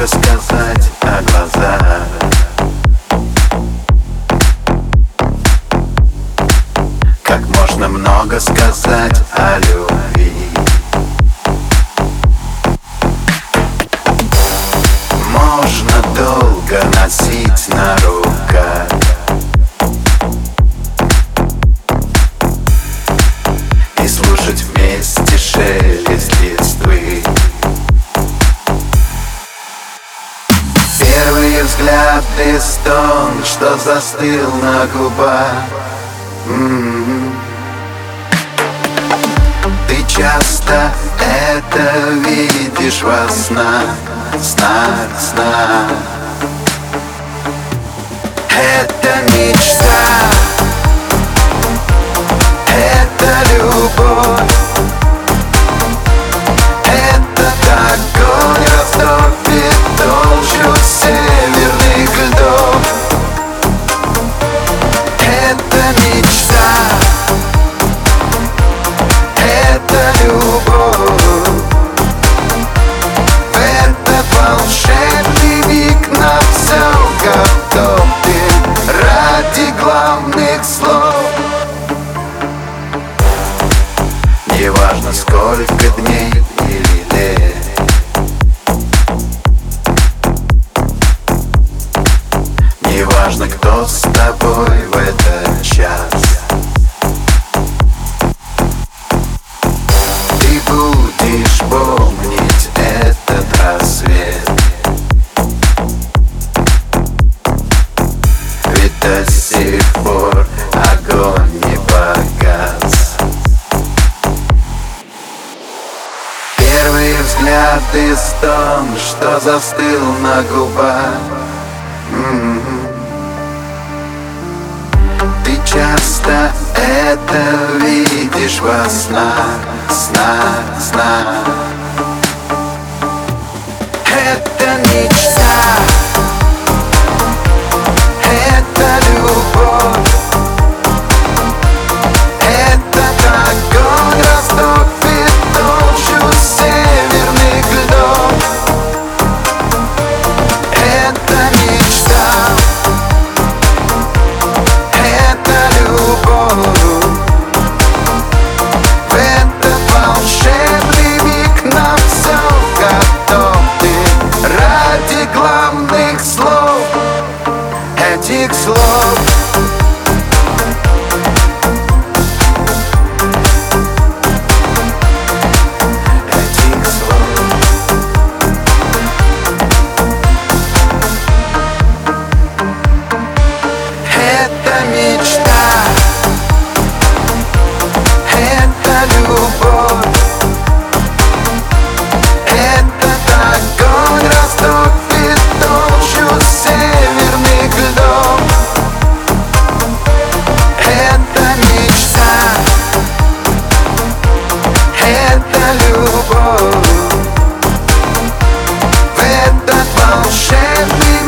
много сказать о глазах Как можно много сказать о любви? Можно долго носить на и стон, что застыл на губах М-м-м. Ты часто это видишь во снах, снах, снах Неважно сколько дней или лет. Неважно кто с тобой в этот и стон, что застыл на губах. Ты часто это видишь во снах, снах, снах Slow. это любовь. В этот волшебный